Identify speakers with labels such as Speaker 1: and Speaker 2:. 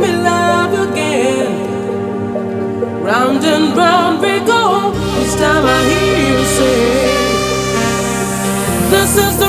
Speaker 1: me love again. Round and round we go. Each time I hear you say, This is the